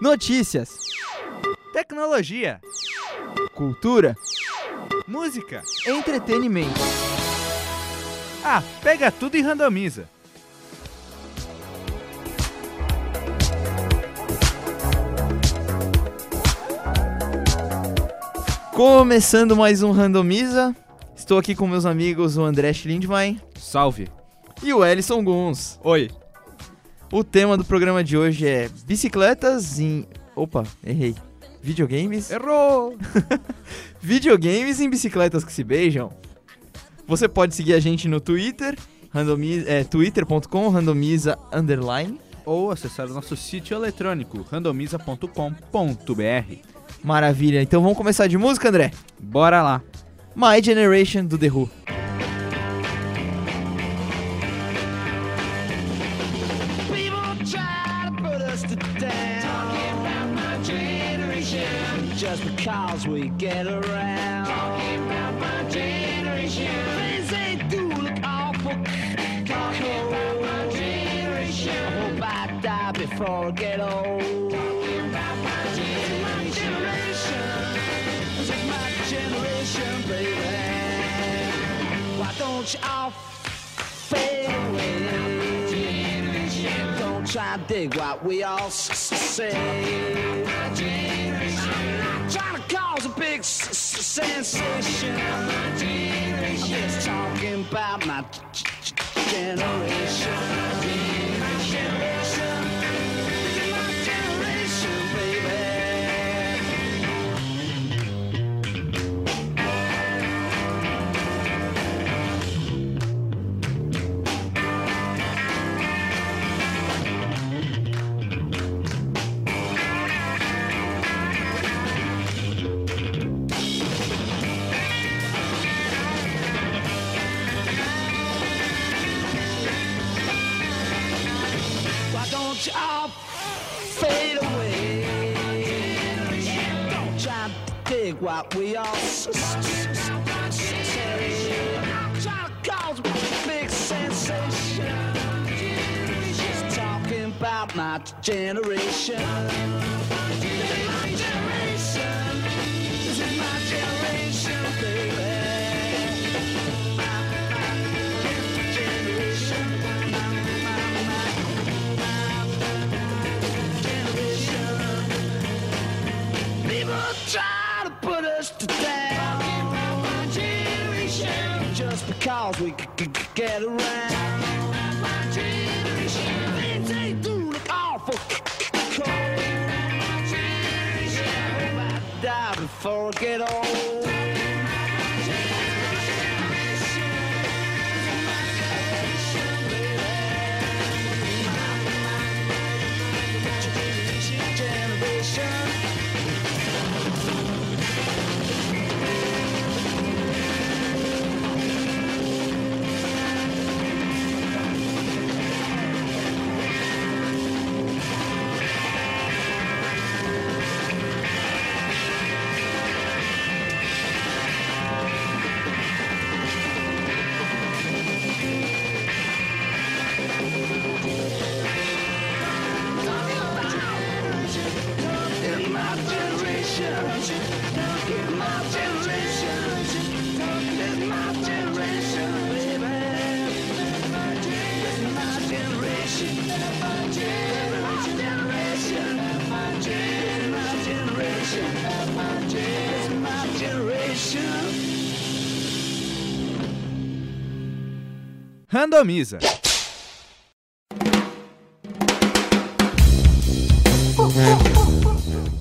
Notícias, Tecnologia, cultura, música. entretenimento. Ah, pega tudo e randomiza. Começando mais um Randomiza. Estou aqui com meus amigos o André Schlindwein Salve. e o Ellison Guns. Oi. O tema do programa de hoje é bicicletas em. Opa, errei. Videogames. Errou. Videogames em bicicletas que se beijam. Você pode seguir a gente no Twitter, randomiza, é, twitter.com, randomiza underline. Ou acessar o nosso sítio eletrônico randomiza.com.br. Maravilha. Então vamos começar de música, André? Bora lá. My Generation do The Who. which are failing. Don't try to dig what we all say. Trying to cause a big sensation. I'm just talking about my generation. We all trying to a big sensation. Just talking about my generation. Randomiza.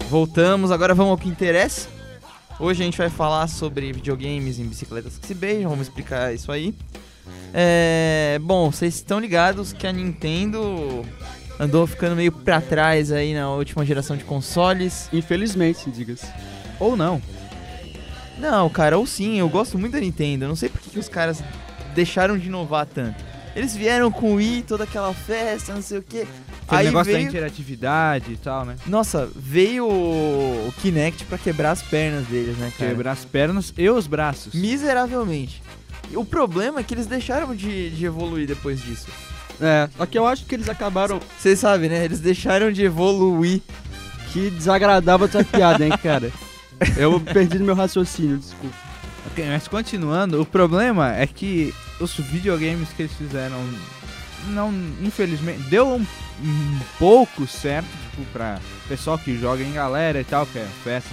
Voltamos, agora vamos ao que interessa. Hoje a gente vai falar sobre videogames em bicicletas que se beijam, vamos explicar isso aí. É, bom, vocês estão ligados que a Nintendo andou ficando meio pra trás aí na última geração de consoles. Infelizmente, diga-se. Ou não. Não, cara, ou sim, eu gosto muito da Nintendo. Eu não sei por que que os caras deixaram de inovar tanto. Eles vieram com o Wii, toda aquela festa, não sei o quê. Aquele Aí negócio da veio- interatividade e tal, né? Nossa, veio o o Kinect pra quebrar as pernas deles, né, cara? Quebrar as pernas e os braços. Miseravelmente. O problema é que eles deixaram de, de evoluir depois disso. É, só que eu acho que eles acabaram. Vocês sabem, né? Eles deixaram de evoluir. Que desagradável essa piada, hein, cara? Eu perdi meu raciocínio, desculpa. Mas continuando, o problema é que os videogames que eles fizeram não, infelizmente, deu um, um pouco certo, tipo, pra pessoal que joga em galera e tal, que é festa,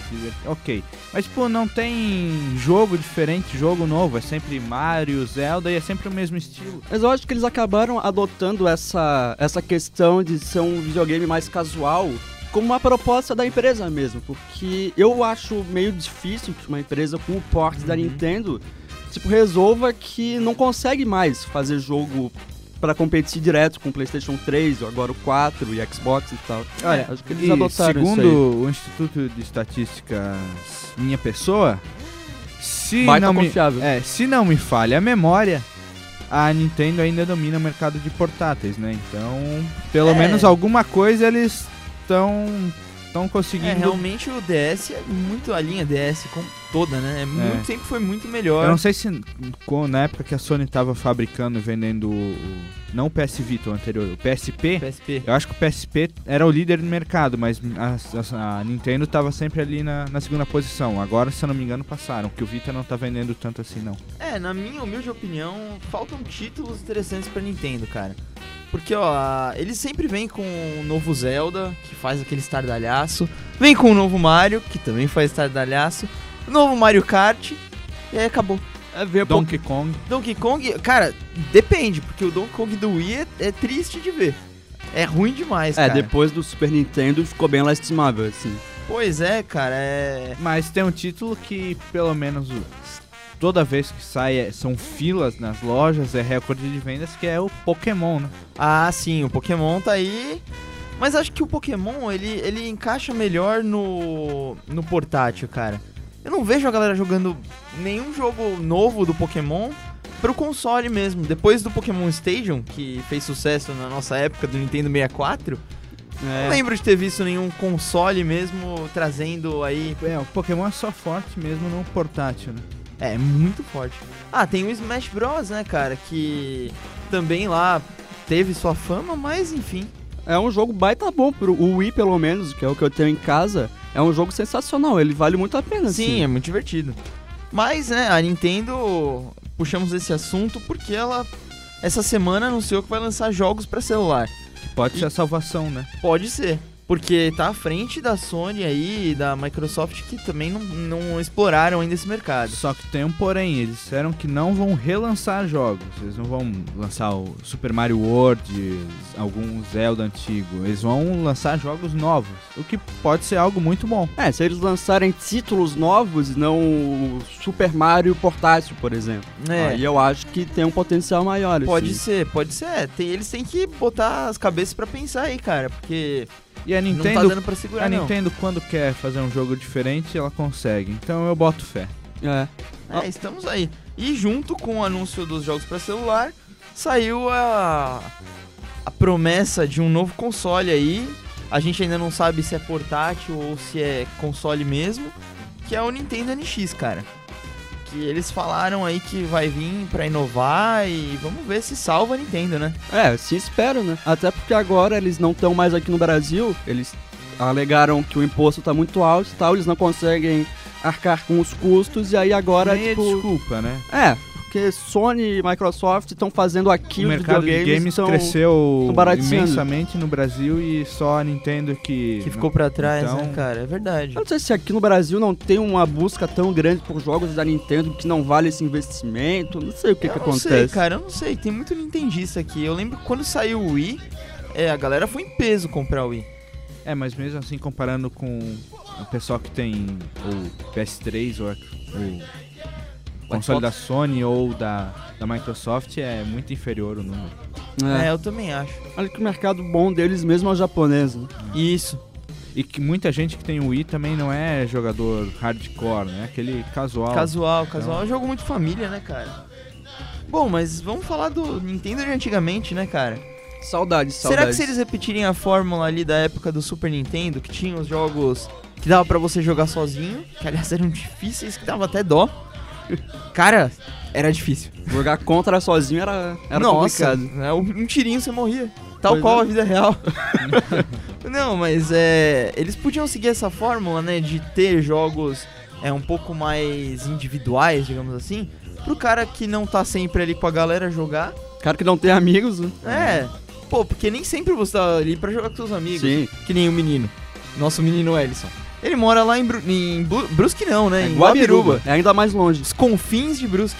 ok. Mas, tipo, não tem jogo diferente, jogo novo, é sempre Mario, Zelda e é sempre o mesmo estilo. Mas eu acho que eles acabaram adotando essa, essa questão de ser um videogame mais casual como uma proposta da empresa mesmo, porque eu acho meio difícil que uma empresa com o porte da Nintendo tipo resolva que não consegue mais fazer jogo para competir direto com o PlayStation 3, ou agora o 4 e Xbox e tal. Olha, acho que eles adotaram segundo o Instituto de Estatísticas Minha Pessoa, se não me, é, se não me falha a memória, a Nintendo ainda domina o mercado de portáteis, né? Então, pelo é. menos alguma coisa eles estão estão conseguindo. É, realmente o DS é muito a linha DS toda, né? É muito, é. Sempre foi muito melhor. Eu não sei se na época que a Sony estava fabricando e vendendo o, não o PS Vita, o anterior, o PSP, PSP. Eu acho que o PSP era o líder do mercado, mas a, a, a Nintendo estava sempre ali na, na, segunda posição. Agora, se eu não me engano, passaram, que o Vita não tá vendendo tanto assim, não. É, na minha humilde opinião, faltam títulos interessantes para Nintendo, cara. Porque, ó, eles sempre vêm com o um novo Zelda, que faz aquele estardalhaço. Vem com o um novo Mario, que também faz estardalhaço. Novo Mario Kart. E aí acabou. É ver Donkey Kong. Donkey Kong, cara, depende, porque o Donkey Kong do Wii é, é triste de ver. É ruim demais, é, cara. É, depois do Super Nintendo ficou bem lastimável, assim. Pois é, cara, é... Mas tem um título que, pelo menos, toda vez que sai é, são filas nas lojas, é recorde de vendas, que é o Pokémon, né? Ah, sim, o Pokémon tá aí. Mas acho que o Pokémon, ele, ele encaixa melhor no, no portátil, cara. Eu não vejo a galera jogando nenhum jogo novo do Pokémon pro console mesmo. Depois do Pokémon Stadium, que fez sucesso na nossa época do Nintendo 64, é. Não lembro de ter visto nenhum console mesmo trazendo aí. É, o Pokémon é só forte mesmo no portátil, né? É, muito forte. Ah, tem o Smash Bros, né, cara? Que também lá teve sua fama, mas enfim. É um jogo baita bom pro Wii, pelo menos, que é o que eu tenho em casa. É um jogo sensacional, ele vale muito a pena. Sim, assim. é muito divertido. Mas, né, a Nintendo, puxamos esse assunto porque ela, essa semana, anunciou que vai lançar jogos para celular. Pode e ser a salvação, né? Pode ser. Porque tá à frente da Sony aí e da Microsoft que também não, não exploraram ainda esse mercado. Só que tem um porém, eles disseram que não vão relançar jogos. Eles não vão lançar o Super Mario World, algum Zelda antigo. Eles vão lançar jogos novos, o que pode ser algo muito bom. É, se eles lançarem títulos novos, não o Super Mario portátil, por exemplo. É. Aí eu acho que tem um potencial maior. Pode assim. ser, pode ser. Tem, eles têm que botar as cabeças para pensar aí, cara, porque e a Nintendo, não tá dando pra segurar, a não. Nintendo, quando quer fazer um jogo diferente, ela consegue. Então eu boto fé. É. É, estamos aí. E junto com o anúncio dos jogos para celular, saiu a, a promessa de um novo console aí. A gente ainda não sabe se é portátil ou se é console mesmo, que é o Nintendo NX, cara que eles falaram aí que vai vir para inovar e vamos ver se salva a Nintendo, né? É, se espero, né? Até porque agora eles não estão mais aqui no Brasil, eles alegaram que o imposto tá muito alto e tal, eles não conseguem arcar com os custos e aí agora Nem tipo, é desculpa, né? É, porque Sony e Microsoft estão fazendo aqui o mercado de games tão, cresceu imensamente no Brasil e só a Nintendo que que ficou para trás, então... né, cara? É verdade. Eu não sei se aqui no Brasil não tem uma busca tão grande por jogos da Nintendo que não vale esse investimento. Não sei o que eu que não acontece. Sei, cara, eu não sei. Tem muito Nintendista aqui. Eu lembro quando saiu o Wii, é, a galera foi em peso comprar o Wii. É, mas mesmo assim comparando com o pessoal que tem o PS3 ou o console da Sony ou da, da Microsoft é muito inferior o número. É. é. eu também acho. Olha que o mercado bom deles mesmo é o japonês. Né? Isso. E que muita gente que tem o Wii também não é jogador hardcore, né? Aquele casual. Casual, casual. Então... É um jogo muito família, né, cara? Bom, mas vamos falar do Nintendo de antigamente, né, cara? Saudades, saudades. Será que se eles repetirem a fórmula ali da época do Super Nintendo, que tinha os jogos que dava para você jogar sozinho, que aliás eram difíceis, que dava até dó. Cara, era difícil. Jogar contra sozinho era, era Nossa, complicado. É, um tirinho você morria. Tal pois qual é. a vida real. Não, mas é. Eles podiam seguir essa fórmula, né? De ter jogos é, um pouco mais individuais, digamos assim. Pro cara que não tá sempre ali com a galera jogar. Cara que não tem amigos, né? É. Pô, porque nem sempre você tá ali pra jogar com seus amigos. Sim. Que nem o menino. Nosso menino Ellison. Ele mora lá em, Bru em Bru- Brusque, não, né? É em Guabiruba. É ainda mais longe. Os confins de Brusque.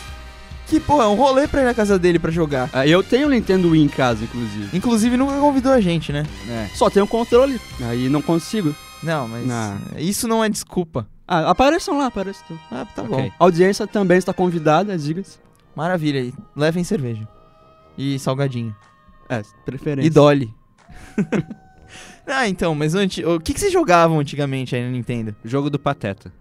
Que, pô, é um rolê pra ir na casa dele pra jogar. É, eu tenho o Nintendo Wii em casa, inclusive. Inclusive, nunca convidou a gente, né? É. Só tenho o controle. Aí não consigo. Não, mas Não. isso não é desculpa. Ah, apareçam lá, apareçam. Ah, tá Ok. bom. A audiência também está convidada, diga-se. Maravilha aí. Levem cerveja. E salgadinho. É, preferência. E Dolly. ah, então, mas antes, o que, que vocês jogavam antigamente aí no Nintendo? Jogo do Pateta.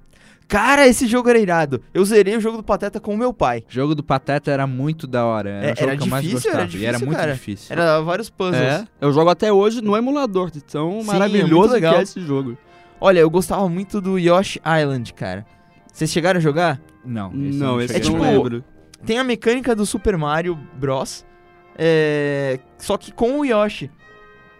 Cara, esse jogo era irado. Eu zerei o jogo do Pateta com o meu pai. Jogo do Pateta era muito da hora. Era É, o jogo era que eu mais difícil, gostava. era e era difícil, muito cara. difícil. Era vários puzzles. É, eu jogo até hoje no emulador, de tão Sim, é maravilhoso que legal. é esse jogo. Olha, eu gostava muito do Yoshi Island, cara. Vocês chegaram a jogar? Não, esse Não, eu esse É não tipo- jogar. lembro. Tem a mecânica do Super Mario Bros. é, Só que com o Yoshi.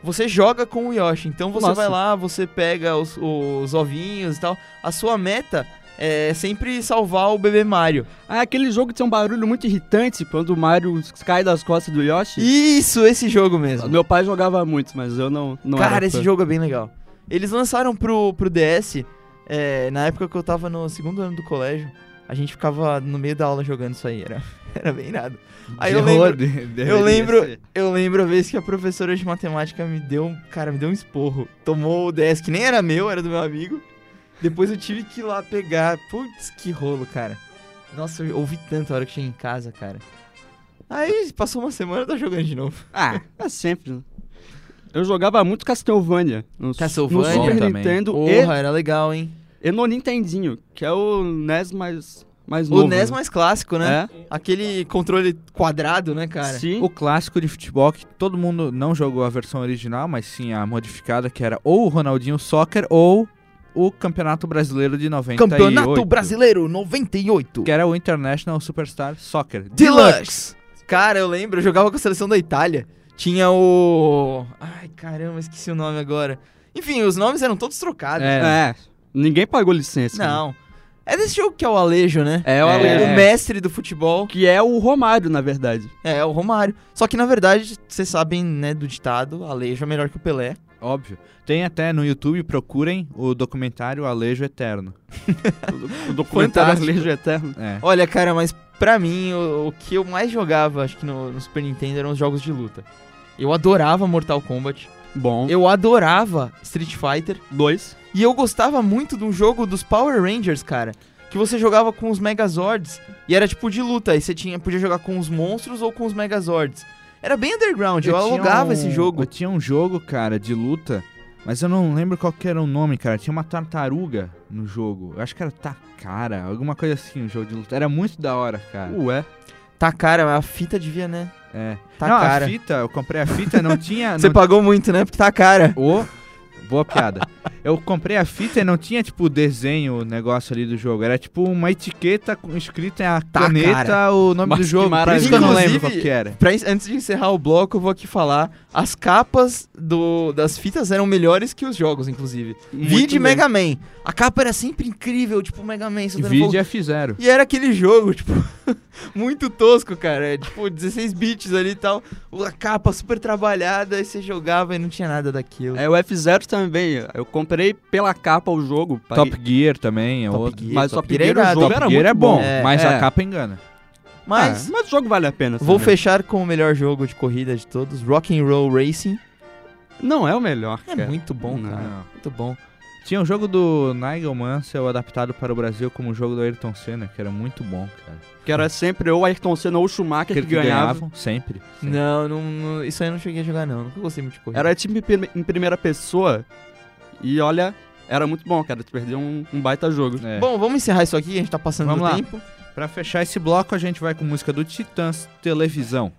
Você joga com o Yoshi. Então você Nossa. vai lá, você pega os, os ovinhos e tal. A sua meta é sempre salvar o bebê Mario. Ah, aquele jogo que tem um barulho muito irritante quando o Mario cai das costas do Yoshi. Isso, esse jogo mesmo. Meu pai jogava muito, mas eu não, não Cara, esse fã. jogo é bem legal. Eles lançaram pro, pro DS, é, na época que eu tava no segundo ano do colégio. A gente ficava no meio da aula jogando isso aí, era, era bem nada. Aí eu De lembro, rodo, deveria eu lembro, ser. eu lembro a vez que a professora de matemática me deu, um- cara, me deu um esporro. Tomou o DS que nem era meu, era do meu amigo. Depois eu tive que ir lá pegar. Putz, que rolo, cara. Nossa, eu ouvi tanto a hora que cheguei em casa, cara. Aí passou uma semana eu tô jogando de novo. Ah, é sempre. né? Eu jogava muito Castlevania. No, Castlevania no Super também. Nintendo Porra, era legal, hein? e, e no Nintendinho, que é o NES mais, mais novo. O NES né? mais clássico, né? É? Aquele controle quadrado, né, cara? Sim. O clássico de futebol que todo mundo não jogou a versão original, mas sim a modificada, que era ou o Ronaldinho Soccer ou o Campeonato Brasileiro de 98. Campeonato Brasileiro 98. Que era o International Superstar Soccer. Deluxe. Cara, eu lembro, eu jogava com a seleção da Itália. Tinha o. Ai, caramba, esqueci o nome agora. Enfim, os nomes eram todos trocados. É. É. Ninguém pagou licença. né? É desse jogo que é o Alejo, né? É o É. Alejo. O mestre do futebol. Que é o Romário, na verdade. É, é o Romário. Só que na verdade, vocês sabem, né, do ditado, Alejo é melhor que o Pelé. Óbvio. Tem até no YouTube, procurem o documentário Alejo Eterno. O documentário Fantástico. Alejo Eterno. É. Olha, cara, mas pra mim, o, o que eu mais jogava, acho que no, no Super Nintendo, eram os jogos de luta. Eu adorava Mortal Kombat. Bom. Eu adorava Street Fighter. Dois. E eu gostava muito de um jogo dos Power Rangers, cara. Que você jogava com os Megazords. E era tipo de luta. Aí você tinha, podia jogar com os monstros ou com os Megazords. Era bem underground, eu, tinha alugava um- esse jogo. Eu tinha um jogo, cara, de luta, mas eu não lembro qual que era o nome, cara. Tinha uma tartaruga no jogo. Eu acho que era Takara, alguma coisa assim, o jogo de luta. Era muito da hora, cara. Ué. Tá cara, a fita devia, né? É. Tá não, cara. a fita, eu comprei a fita, não tinha... Você não pagou muito, né? Porque tá cara. Ô, boa piada. Eu comprei a fita e não tinha, tipo, desenho, o negócio ali do jogo. Era, tipo, uma etiqueta com escrita em a Tá, caneta cara. o nome Mas do que jogo. Por isso que eu não lembro Inclusive- qual que era. Pra, antes de encerrar o bloco, eu vou aqui falar. As capas do, das fitas eram melhores que os jogos, inclusive. Muito Vide bem. Mega Man. A capa era sempre incrível, tipo Mega Man. E vídeo F0. E era aquele jogo, tipo, muito tosco, cara. É, tipo, 16 bits ali e tal. A capa super trabalhada, aí você jogava e não tinha nada daquilo. É o F0 também. Eu comprei pela capa o jogo. paguei- Top Gear também é Top outro. Gear, Mas Top Top Gear é Gear, o irado. jogo Top era Gear muito é bom, É, mas é. a capa engana. Mas Ah, mas o jogo vale a pena. vou também. fechar com o melhor jogo de corrida de todos, Rock and Roll Racing. Não é o melhor, É cara. muito bom, Não. cara. Muito bom. Tinha um jogo do Nigel Mansell adaptado para o Brasil como o jogo do Ayrton Senna, que era muito bom, cara. Que era sempre ou Ayrton Senna ou Schumacher que, Aquele que ganhava. ganhavam sempre. sempre. Não, não, não- isso aí eu não cheguei a jogar, não. Nunca gostei muito de corrida. Era time em primeira pessoa. E olha, era muito bom, cara. Tu perdeu um, um baita jogo. É. Bom, vamos encerrar isso aqui, a gente tá passando Vamos do lá. tempo. Pra fechar esse bloco, a gente vai com música do Titãs Televisão.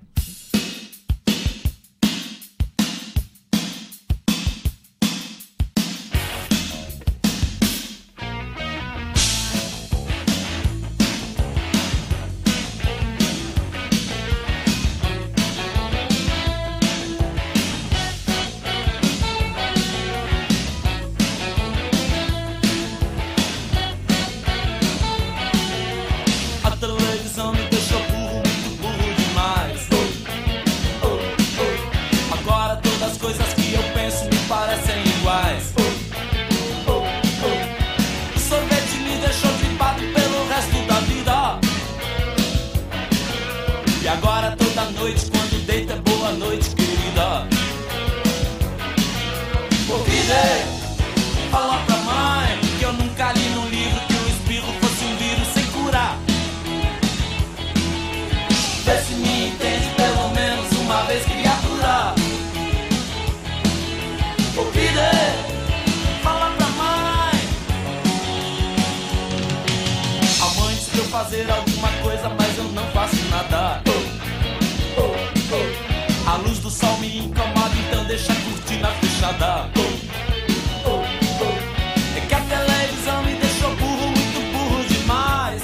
É que a televisão me deixou burro, muito burro demais.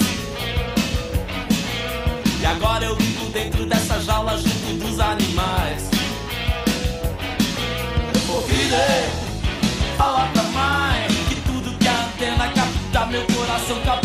E agora eu vivo dentro dessa jaula junto dos animais. Ouvirei falar pra mãe que tudo que a antena capta, meu coração capta.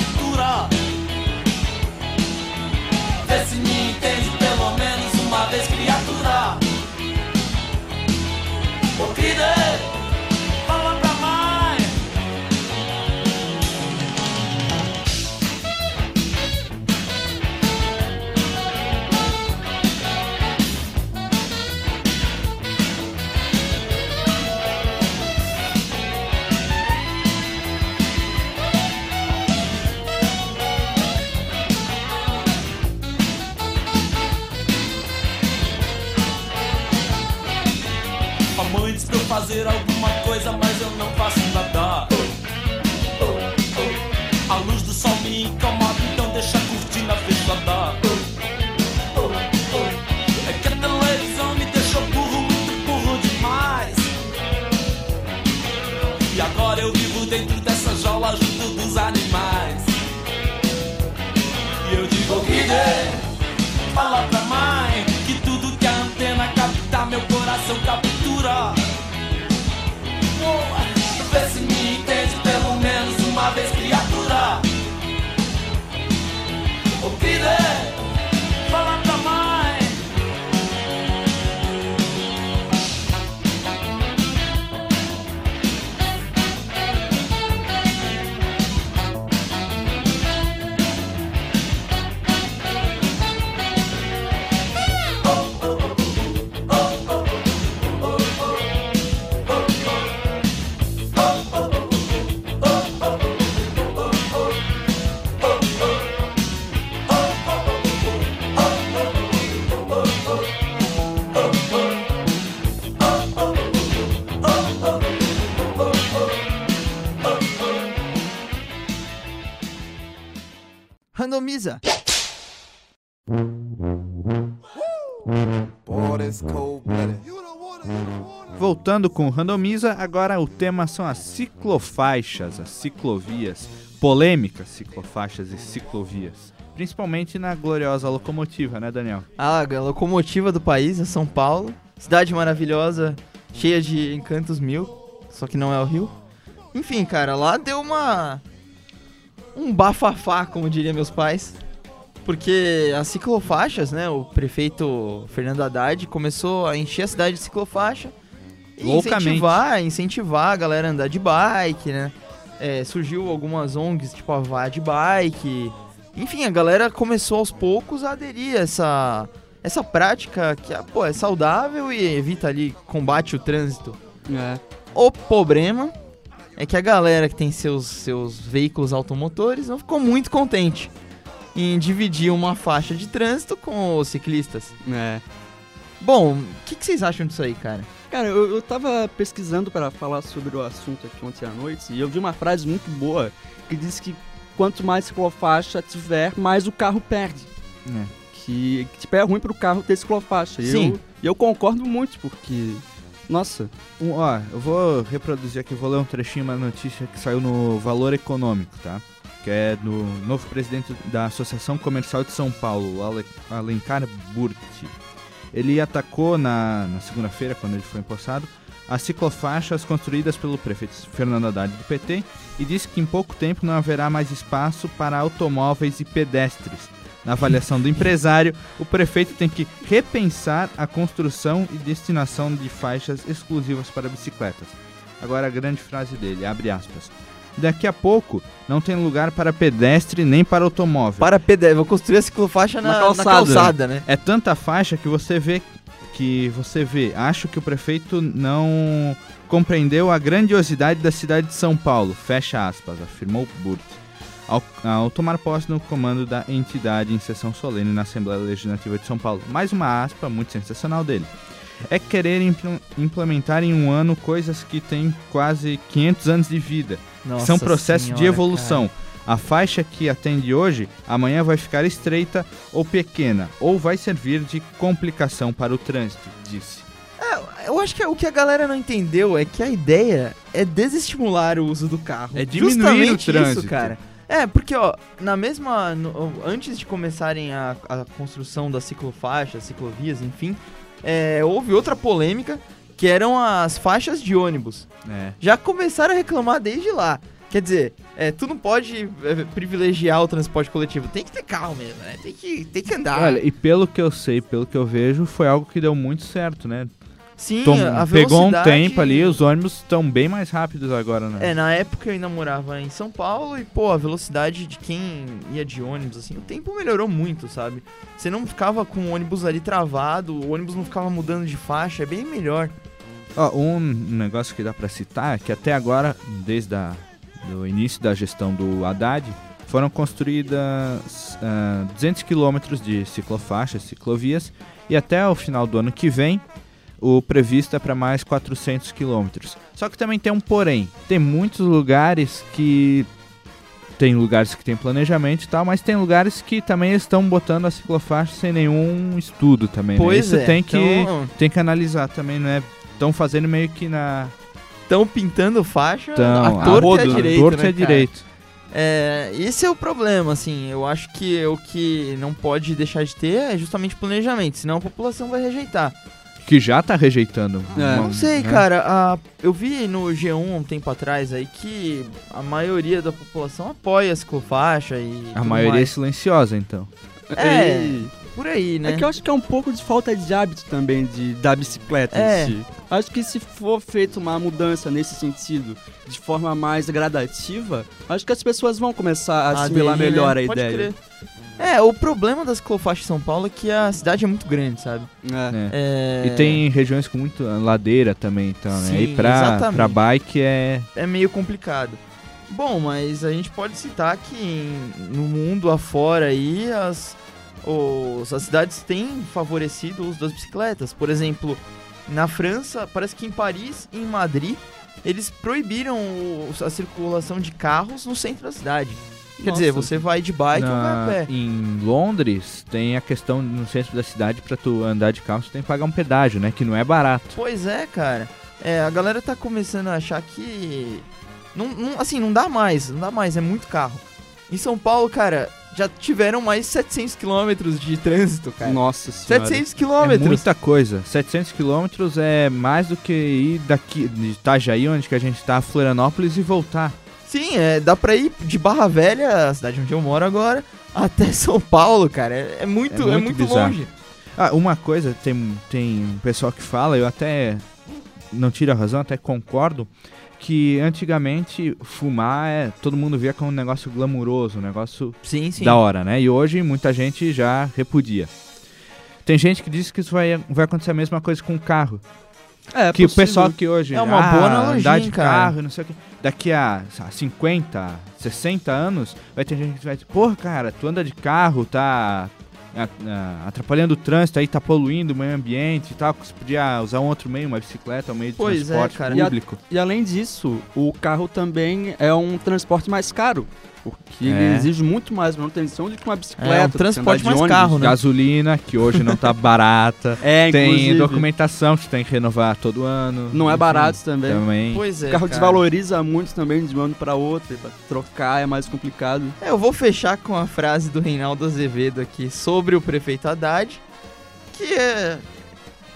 Fazer alguma coisa, mas eu não faço nada. A luz do sol me incomoda, então deixa a cortina fechada. É que a televisão me deixou burro, muito burro demais. E agora eu vivo dentro dessa jaula junto dos animais. E eu digo dê, fala pra mãe que tudo que a antena capta, meu coração captura. Blooded. Voltando com o Randomiza, agora o tema são as ciclofaixas, as ciclovias. Polêmicas ciclofaixas e ciclovias. Principalmente na gloriosa locomotiva, né, Daniel? A locomotiva do país é São Paulo. Cidade maravilhosa, cheia de encantos mil. Só que não é o Rio. Enfim, cara, lá deu uma. Um bafafá, como diriam meus pais. Porque as ciclofaixas, né? O prefeito Fernando Haddad começou a encher a cidade de ciclofaixa. E Loucamente. incentivar, incentivar a galera a andar de bike, né? É, surgiu algumas ONGs, tipo a Vá de Bike. Enfim, a galera começou aos poucos a aderir a essa, essa prática que pô, é saudável e evita ali, combate o trânsito. É. O problema é que a galera que tem seus, seus veículos automotores não ficou muito contente em dividir uma faixa de trânsito com os ciclistas. É. Bom, o que, que vocês acham disso aí, cara? Cara, eu, eu tava pesquisando para falar sobre o assunto aqui ontem à noite e eu vi uma frase muito boa que diz que quanto mais ciclofaixa tiver, mais o carro perde. É. Que, que tipo, é ruim pro carro ter ciclofaixa. E Sim. eu, e eu concordo muito, porque. Nossa, Um, ó, eu vou reproduzir aqui, vou ler um trechinho, uma notícia que saiu no Valor Econômico, tá? Que é do novo presidente da Associação Comercial de São Paulo, Ale- Alencar Burti. Ele atacou na, na segunda-feira, quando ele foi empossado, as ciclofaixas construídas pelo prefeito Fernando Haddad do PT e disse que em pouco tempo não haverá mais espaço para automóveis e pedestres. Na avaliação do empresário, o prefeito tem que repensar a construção e destinação de faixas exclusivas para bicicletas. Agora a grande frase dele, abre aspas. Daqui a pouco não tem lugar para pedestre nem para automóvel. Para pedestre, vou construir a ciclofaixa na, Na na calçada. calçada. né? É tanta faixa que você vê que você vê. Acho que o prefeito não compreendeu a grandiosidade da cidade de São Paulo. Fecha aspas, afirmou Burt. Ao, ao tomar posse no comando da entidade em sessão solene na Assembleia Legislativa de São Paulo. Mais uma aspa muito sensacional dele. É querer impl- implementar em um ano coisas que têm quase 500 anos de vida. Nossa São processos de senhora, evolução. A faixa que atende hoje, amanhã vai ficar estreita ou pequena, ou vai servir de complicação para o trânsito, disse. cara. Eu acho que o que a galera não entendeu é que a ideia é desestimular o uso do carro. É diminuir Justamente o trânsito. Isso, cara. É, porque, ó, na mesma. no- antes de começarem a, a construção das ciclofaixas, ciclovias, enfim, é, houve outra polêmica que eram as faixas de ônibus. É. Já começaram a reclamar desde lá. Quer dizer, É, tu não pode é, privilegiar o transporte coletivo. Tem que ter carro mesmo, né? Tem que, tem que andar. Olha, e pelo que eu sei, pelo que eu vejo, foi algo que deu muito certo, né? Sim, Tom- a pegou um velocidade- tempo ali, os ônibus estão bem mais rápidos agora, né? É, na época eu ainda morava em São Paulo e, pô, a velocidade de quem ia de ônibus, assim, o tempo melhorou muito, sabe? Você não ficava com o ônibus ali travado, o ônibus não ficava mudando de faixa, é bem melhor. Ó, um negócio que dá pra citar é que até agora, desde a, do início da gestão do Haddad, foram construídas ah, 200 quilômetros de ciclofaixas, ciclovias, e até o final do ano que vem, o previsto é para mais 400 quilômetros. Só que também tem um porém. Tem muitos lugares que tem lugares que tem planejamento e tal, mas tem lugares que também estão botando a ciclofaixa sem nenhum estudo também. né? Pois Isso é, tem que então, tem que analisar também, não é? Estão fazendo meio que na. Estão pintando faixa Tão, a torta e a rodo, direita, torto né, a cara? direito. É, esse é o problema, assim, eu acho que o que não pode deixar de ter é justamente planejamento, senão a população vai rejeitar. Que já tá rejeitando. É. uma- Não sei, né? cara. a- eu vi no G1 um tempo atrás aí que a maioria da população apoia a ciclofaixa e. A maioria é mais. silenciosa, então. É, E- por aí, né? É que eu acho que é um pouco de falta de hábito também de, da bicicleta É. em si. Acho que se for feita uma mudança nesse sentido, de forma mais gradativa, acho que as pessoas vão começar a assimilar Aderir, melhor né? a Pode ideia. crer. É, o problema das ciclofaixas em São Paulo é que a cidade é muito grande, sabe? É. É. É, E tem regiões com muito ladeira também, então, né? Sim, E pra, exatamente. pra bike é. é meio complicado. Bom, mas a gente pode citar que em- no mundo afora aí as, os, as cidades têm favorecido o uso das bicicletas. Por exemplo, na França, parece que em Paris e em Madrid, eles proibiram o- a circulação de carros no centro da cidade. Quer dizer, Nossa. você vai de bike ou vai na- a pé. Em Londres tem a questão no centro da cidade pra tu andar de carro, tu tem que pagar um pedágio, né? Que não é barato. Pois é, cara. É, a galera tá começando a achar que. Não, não- assim, não dá mais, não dá mais, é muito carro. Em São Paulo, cara, já tiveram mais 700 quilômetros de trânsito, cara. Nossa senhora. 700 É quilômetros. muita coisa. 700 quilômetros é mais do que ir daqui de Itajaí, onde que a gente tá, a Florianópolis e voltar. Sim, é, dá pra ir de Barra Velha, a cidade onde eu moro agora, até São Paulo, cara. É, é muito, É é muito muito, bizarro. longe. Ah, uma coisa, tem, tem um pessoal que fala, eu até não tiro a razão, até concordo, que antigamente fumar é, todo mundo via como um negócio glamuroso, um negócio Sim, sim. da hora, né? E hoje muita gente já repudia. Tem gente que diz que isso vai, vai acontecer a mesma coisa com o carro. É, que o possível. pessoal que hoje É uma ah, boa analogia, andar de cara? carro, não sei o que, daqui a sei lá, 50, 60 anos, vai ter gente que vai dizer, porra, cara, tu anda de carro, tá atrapalhando o trânsito, aí tá poluindo o meio ambiente e tal, que você podia usar um outro meio, uma bicicleta, um meio de Pois é, transporte cara. E a- público. E além disso, o carro também é um transporte mais caro. Porque ele É. exige muito mais manutenção do que uma bicicleta. É um transporte mais ônibus. carro, né? Gasolina, que hoje não tá barata. É, tem inclusive. documentação que tem que renovar todo ano. Não é enfim, barato também. Também. Pois é. o carro cara. desvaloriza muito também de um ano para outro. e Pra trocar é mais complicado. É, eu vou fechar com a frase do Reinaldo Azevedo aqui sobre o prefeito Haddad, que é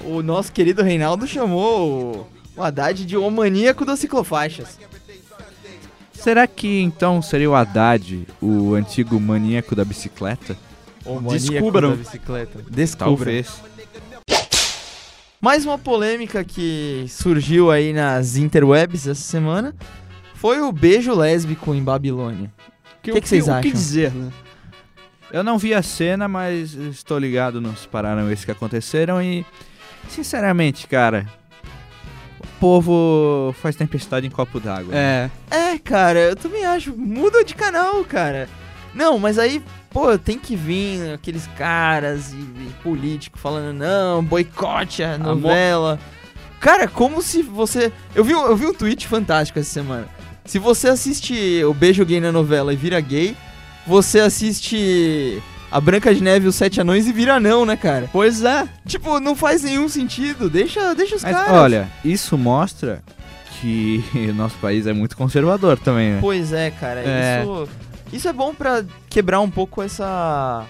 o nosso querido Reinaldo chamou o Haddad de o maníaco das ciclofaixas. Será que então seria o Haddad, o antigo maníaco da bicicleta? O Descubram. da bicicleta. Descubram. Talvez. Mais uma polêmica que surgiu aí nas interwebs essa semana foi o beijo lésbico em Babilônia. Que, que vocês O que acham? dizer, né? Eu não vi a cena, mas estou ligado nos paranauês que aconteceram e, sinceramente, cara, o povo faz tempestade em copo d'água. É. É, cara, eu também acho. Muda de canal, cara. Não, mas aí, pô, tem que vir aqueles caras e, e político falando, não, boicote a novela. Cara, como se você. Eu vi, eu vi um tweet fantástico essa semana. Se você assiste o Beijo Gay na novela e vira gay, você assiste a Branca de Neve e os Sete Anões e vira não, né, cara? Pois é. Tipo, não faz nenhum sentido. Deixa, deixa os Mas caras. olha, isso mostra que o nosso país é muito conservador também, né? Pois é, cara. É. Isso, isso é bom pra quebrar um pouco essa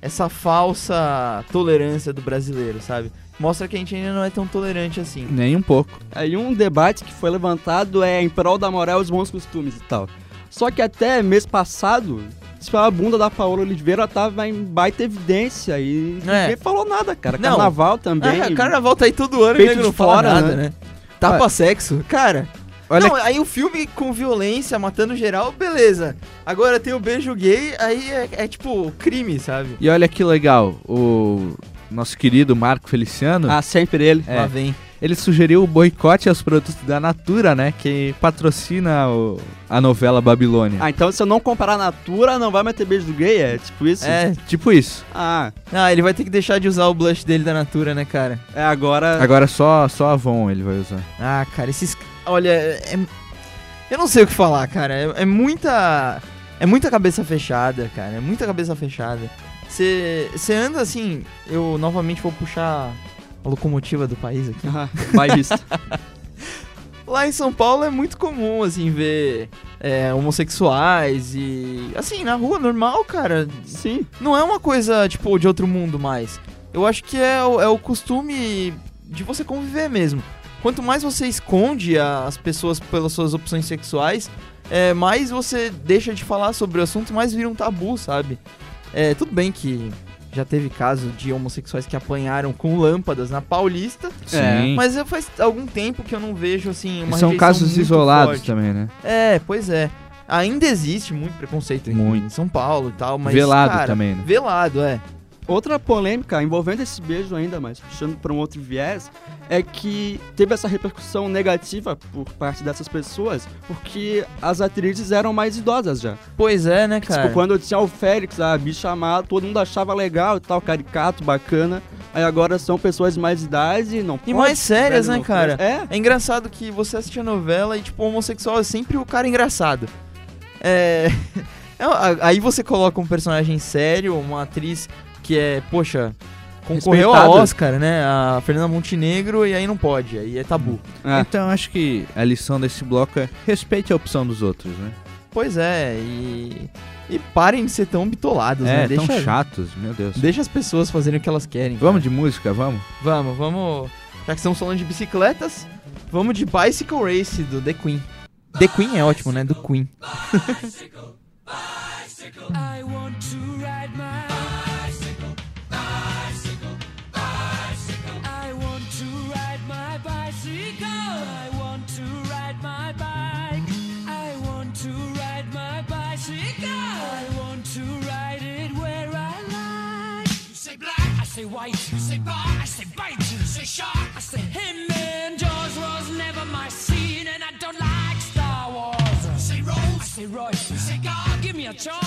essa falsa tolerância do brasileiro, sabe? Mostra que a gente ainda não é tão tolerante assim. Nem um pouco. Aí um debate que foi levantado é em prol da moral e os bons costumes e tal. Só que até mês passado, a bunda da Paola Oliveira tava em baita evidência e É. ninguém falou nada, cara. Não. Carnaval também. É, carnaval tá aí todo ano e nego de não fala fora, nada, né? né? Tapa sexo, cara. Olha não, aí o filme com violência, matando geral, beleza. Agora tem o beijo gay, aí é, é tipo crime, sabe? E olha que legal, o nosso querido Marco Feliciano, Ah, sempre ele. É. Lá vem. Ele sugeriu o boicote aos produtos da Natura, né? Que patrocina o- a novela Babilônia. Ah, então se eu não comprar Natura, não vai mais ter beijo gay? É tipo isso? É. Tipo isso. Ah, Ah, ele vai ter que deixar de usar o blush dele da Natura, né, cara? é agora. Agora só, só a Avon ele vai usar. Ah, cara, esses. Olha, é. Eu não sei o que falar, cara. É, é muita. É muita cabeça fechada, cara. É muita cabeça fechada. Você anda assim. Eu novamente vou puxar a locomotiva do país aqui. Ah, vai isso. Lá em São Paulo é muito comum, assim, ver é, homossexuais e. Assim, na rua, normal, cara. Sim. Não é uma coisa, tipo, de outro mundo mais. Eu acho que é, o- é o costume de você conviver mesmo. Quanto mais você esconde as pessoas pelas suas opções sexuais, é, mais você deixa de falar sobre o assunto mais vira um tabu, sabe? É, tudo bem que já teve caso de homossexuais que apanharam com lâmpadas na Paulista, Sim. mas eu- faz algum tempo que eu não vejo, assim, uma São casos isolados forte. também, né? É, pois é. Ainda existe muito preconceito em, Muito. em São Paulo e tal, mas. Velado cara, também, né? Velado, é. Outra polêmica envolvendo esse beijo ainda, mas puxando para um outro viés, é que teve essa repercussão negativa por parte dessas pessoas, porque as atrizes eram mais idosas já. Pois é, né, cara? Tipo, quando tinha o Félix, a bicha amada, todo mundo achava legal e tal, caricato, bacana. Aí agora são pessoas de mais idade e não E mais sérias, né, cara? É, É engraçado que você assiste a novela e, tipo, o homossexual é sempre o cara engraçado. É. é, Aí você coloca um personagem sério, uma atriz que é, poxa, concorreu ao. Oscar, né? A Fernanda Montenegro, e aí não pode, aí é tabu. é. Então acho que a lição desse bloco é respeite a opção dos outros, né? Pois é, e. E parem de ser tão bitolados, É, né? tão Deixa, chatos, meu Deus. deixa as pessoas fazerem o que elas querem. Vamos de música, vamos? Vamos, vamos. Já que estamos falando de bicicletas, vamos de Bicycle Race do The Queen. The Queen é ótimo, né? Do Queen. I want to say, Roy, say, God, give me a chance.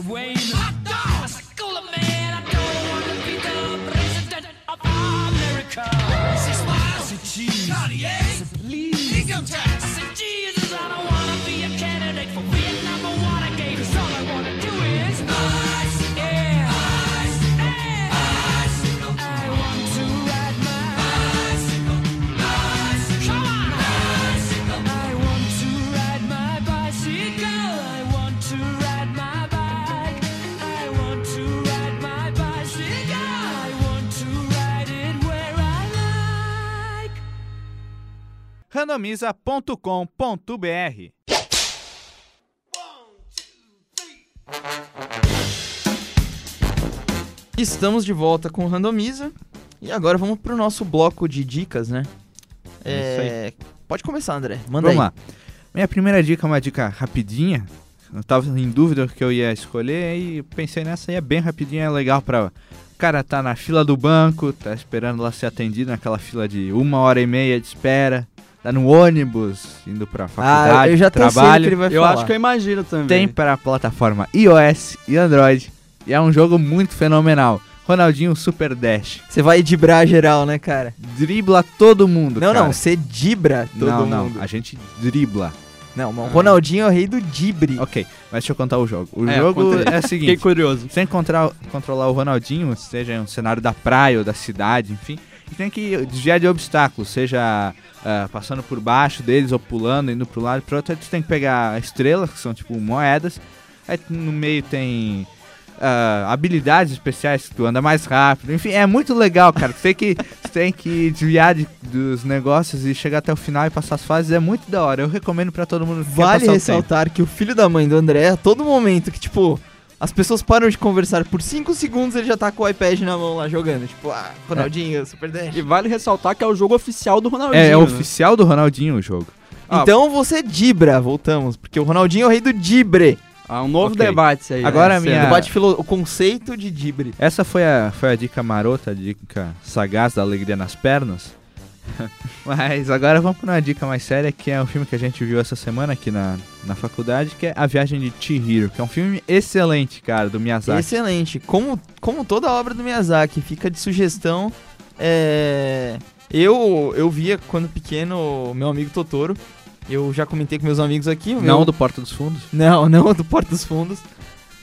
Mr. Wayne. Hot! I school a man. I don't want to be the president of America. Six miles. Six cheese. Cartier. Please. Income tax. randomiza.com.br. Estamos de volta com o Randomiza. E agora vamos pro nosso bloco de dicas, né? É Pode começar, André. Manda Vamos aí. lá. Minha primeira dica é uma dica rapidinha. Eu tava em dúvida o que eu ia escolher e pensei nessa aí é bem rapidinha, é legal pra. O cara tá na fila do banco, tá esperando lá ser atendido naquela fila de uma hora e meia de espera. Tá no ônibus, indo pra faculdade, Ah, eu já trabalho. ele vai Eu falar. acho que eu imagino também. Tem para a plataforma iOS e Android. E é um jogo muito fenomenal. Ronaldinho Super Dash. Você vai dibrar geral, né, cara? Dribla todo mundo, Não, cara. não, você dibra todo não, não, mundo. a gente dribla. Não, mas o Ronaldinho é o rei do dibre. Ok, mas deixa eu contar o jogo. O É, jogo é o Fiquei seguinte: curioso. você encontrar, controlar o Ronaldinho, seja em um cenário da praia ou da cidade, enfim, tem que desviar de obstáculos, seja ah, passando por baixo deles ou pulando, indo pro lado e pro outro. Aí tu tem que pegar estrelas, que são tipo moedas. Aí no meio tem ah, habilidades especiais que tu anda mais rápido. Enfim, é muito legal, cara. Tu tem que, tu tem que desviar de- dos negócios e chegar até o final e passar as fases. É muito da hora. Eu recomendo pra todo mundo que Vale passar o ressaltar que o filho da mãe do André, a todo momento que, tipo, as pessoas param de conversar por 5 segundos, ele já tá com o iPad na mão lá jogando. Tipo, ah, Ronaldinho, Super Dash. E vale ressaltar que é o jogo oficial do Ronaldinho. É, é né? oficial do Ronaldinho o jogo. Ah, Então você dibra, voltamos, porque o Ronaldinho é o rei do dibre. Ah, um novo Ok. debate aí. Agora né? a minha- Debate filo... o conceito de dibre. Essa foi a, foi a dica marota, a dica sagaz da alegria nas pernas. Mas agora vamos para uma dica mais séria, que é um filme que a gente viu essa semana aqui na, na faculdade, que é A Viagem de Chihiro, que é um filme excelente, cara, do Miyazaki. Excelente. Como, como toda obra do Miyazaki, fica de sugestão. É... Eu, eu via quando pequeno meu amigo Totoro. Eu já comentei com meus amigos aqui. Não meu- do Porta dos Fundos. Não, não do Porto dos Fundos.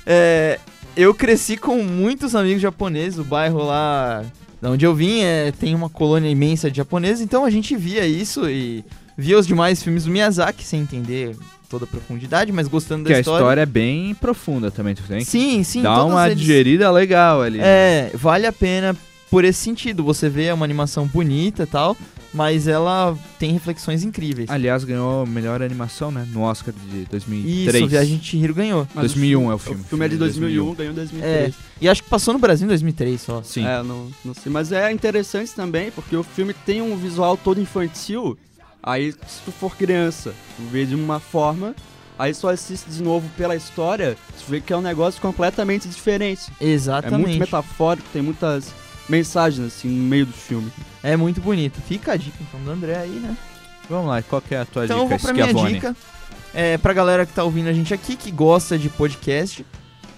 É, eu cresci com muitos amigos japoneses. O bairro lá da onde eu vim é, tem uma colônia imensa de japoneses. Então a gente via isso e via os demais filmes do Miyazaki sem entender toda a profundidade, mas gostando Que da a história. história é bem profunda também, tu tem Sim, sim. todos uma eles- digerida legal ali. É, vale a pena por esse sentido. Você vê uma animação bonita e tal, mas ela tem reflexões incríveis. Aliás, ganhou melhor animação, né, no Oscar de 2003. Isso, Viagem de Chihiro ganhou. Mas 2001 o é o filme. O filme é de 2001, ganhou em 2003. E acho que passou no Brasil em 2003 só. Sim. É, não, não sei. Mas é interessante também, porque o filme tem um visual todo infantil. Aí, se tu for criança, tu vê de uma forma. Aí só assiste de novo pela história, tu vê que é um negócio completamente diferente. É muito Exatamente. metafórico, tem muitas mensagens assim no meio do filme. É muito bonito. Fica a dica então do André aí, né? Vamos lá, qual que é a tua então dica, vou pra minha dica. É, pra galera que tá ouvindo a gente aqui, que gosta de podcast,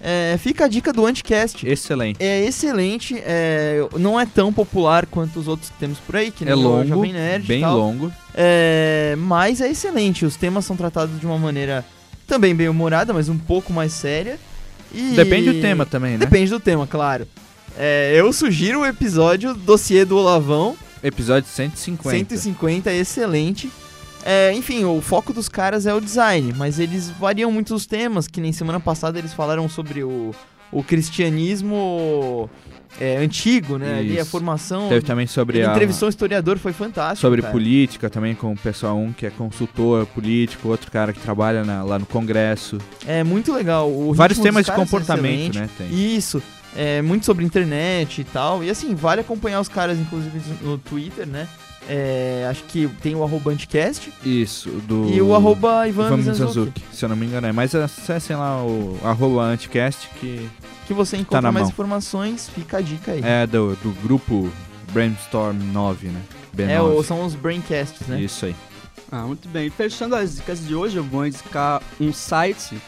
é, fica a dica do Anticast. Excelente. É excelente, é, não é tão popular quanto os outros que temos por aí, que nem É o longo, Jovem Nerd bem longo. É, mas é excelente, os temas são tratados de uma maneira também bem humorada, mas um pouco mais séria. E... Depende do tema também, né? Depende do tema, claro. É, eu sugiro o episódio Dossiê do Olavão, Episódio 150. 150 é excelente. É, enfim, o foco dos caras é o design, mas eles variam muito os temas, que nem semana passada eles falaram sobre o, o cristianismo é, antigo, né? Ali a Isso. formação. Teve também sobre Ele a... entrevistou um historiador, foi fantástico. Sobre cara. política também, com o pessoal, um que é consultor político, outro cara que trabalha na- lá no Congresso. É muito legal. O Vários temas de é comportamento, excelente. né? Tem. Isso. É muito sobre internet e tal. E assim, vale acompanhar os caras, inclusive, no Twitter, né? É, acho que tem o arroba Anticast Isso, do... e o arroba Ivan, Ivan Mizanzuki, Mizanzuki, se eu não me engano é. Mas acessem lá o arroba anticast, que que você encontra na mais mão. informações. Fica a dica aí. é do, do grupo Brainstorm 9, né? B9. É, o- são os Braincasts, né? Isso aí. Ah, muito bem. Fechando as dicas de hoje, eu vou indicar um site,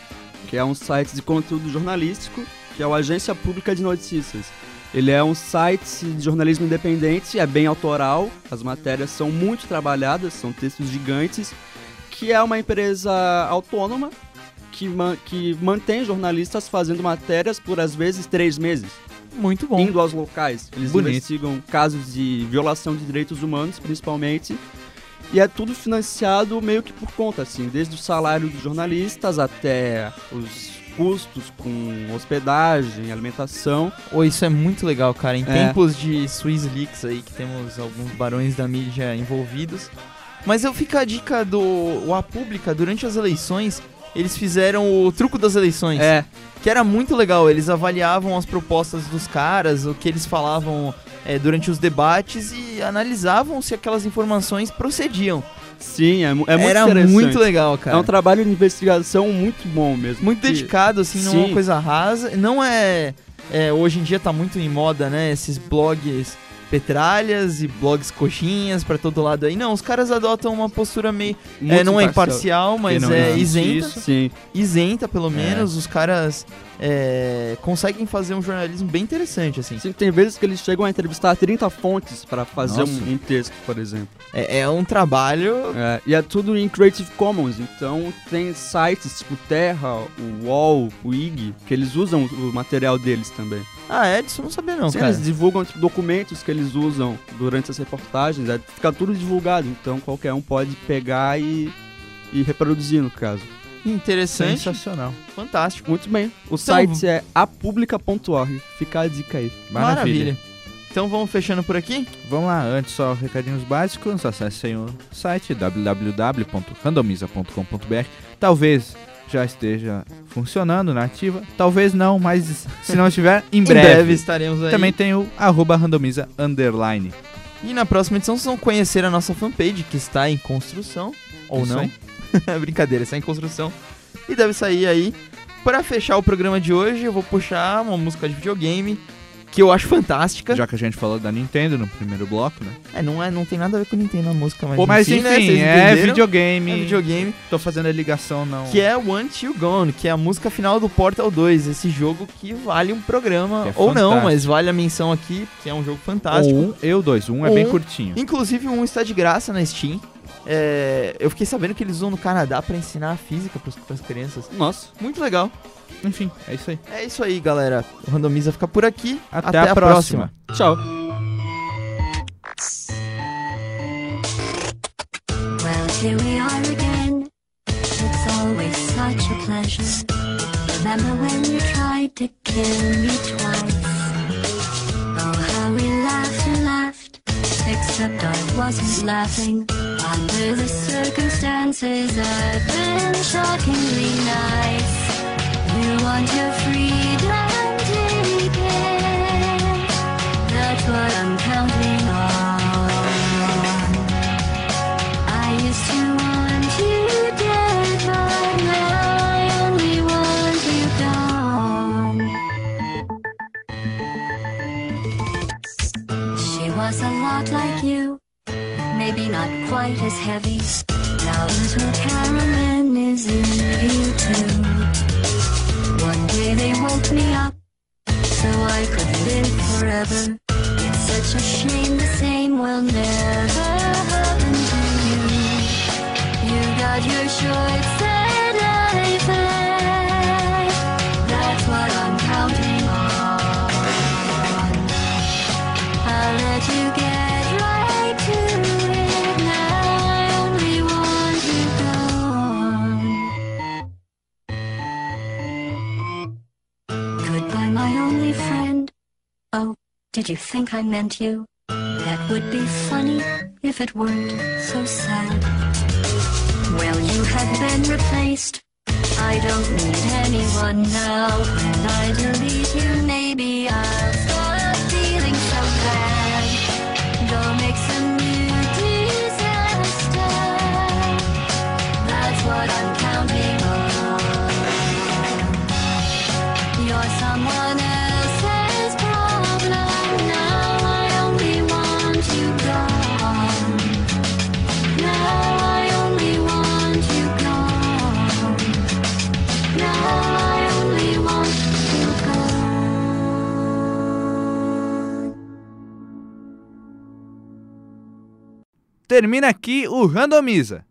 que é um site de conteúdo jornalístico, que é o Agência Pública de Notícias. Ele é um site de jornalismo independente, é bem autoral, as matérias são muito trabalhadas, são textos gigantes, que é uma empresa autônoma que, ma- que mantém jornalistas fazendo matérias por às vezes três meses Muito bom. indo aos locais. Eles Bonito. investigam casos de violação de direitos humanos, principalmente. E é tudo financiado meio que por conta, assim, desde o salário dos jornalistas até os custos com hospedagem, alimentação. Ô, isso é muito legal, cara. Em É. tempos de Swiss Leaks aí, que temos alguns barões da mídia envolvidos, Mas eu fico a dica do A Pública, durante as eleições, eles fizeram o truco das eleições. É, Que era muito legal, eles avaliavam as propostas dos caras, o que eles falavam é, durante os debates e analisavam se aquelas informações procediam. Sim, é, é muito era muito legal, cara. É um trabalho de investigação muito bom mesmo. muito dedicado, assim, não é uma Sim. coisa rasa. Não é, é, Hoje em dia tá muito em moda, né? Esses blogs petralhas e blogs coxinhas pra todo lado aí. Não, os caras adotam uma postura meio. muito é, não é imparcial, mas não é isenta. isso. Sim. Isenta, pelo É. menos. Os caras é, conseguem fazer um jornalismo bem interessante, assim. Sim, tem vezes que eles chegam a entrevistar 30 fontes pra fazer um, um texto, por exemplo. É, é um trabalho. É, e é tudo em Creative Commons, então tem sites tipo Terra, o UOL, o IG, que eles usam o material deles também. Ah, é? Disso eu não sabia, não, Sim, cara. eles divulgam tipo, documentos que eles usam durante as reportagens, é, fica tudo divulgado, então qualquer um pode pegar e, e reproduzir no caso. Interessante. Sensacional. Fantástico. Muito bem. O Então, site é apublica.org, fica a dica aí. Maravilha. Então vamos fechando por aqui? Vamos lá, antes só recadinhos básicos, acessem o site www.randomiza.com.br. Talvez já esteja funcionando na ativa, talvez não, mas se não estiver, em breve. estaremos aí. Também tem o arroba randomiza underline. E na próxima edição vocês vão conhecer a nossa fanpage, que está em construção. Ou Isso não. aí. Brincadeira, está em construção. E deve sair aí. Para fechar o programa de hoje, eu vou puxar uma música de videogame que eu acho fantástica. Já que a gente falou da Nintendo no primeiro bloco, né? É, não, é, não tem nada a ver com Nintendo a música, mas, Pô, mas enfim, enfim, né, é videogame. É videogame, Tô fazendo a ligação, não. que é One You Gone, que é a música final do Portal 2, esse jogo que vale um programa, é ou não, mas vale a menção aqui, que é um jogo fantástico. Um, eu dois. Um é bem Um. curtinho. Inclusive, um está de graça na Steam. É, eu fiquei sabendo que eles usam no Canadá para ensinar a física para as crianças. Nossa. Muito legal. Enfim, é isso aí. É isso aí, galera. O Randomiza fica por aqui. Até a próxima. Tchau. Well, here we are again. It's always such a pleasure. Remember when you tried to kill me twice? Except I wasn't laughing. Under the circumstances, I've been shockingly nice. You want your freedom, was a lot like you, maybe not quite as heavy. Now little Carolyn is in view too. One day they woke me up so I could live forever. It's such a shame the same will never happen to you. You got your shorts did you think I meant you? That would be funny if it weren't so sad. Well, you have been replaced. I don't need anyone now. When I delete you, maybe I'll Termina aqui o Randomiza.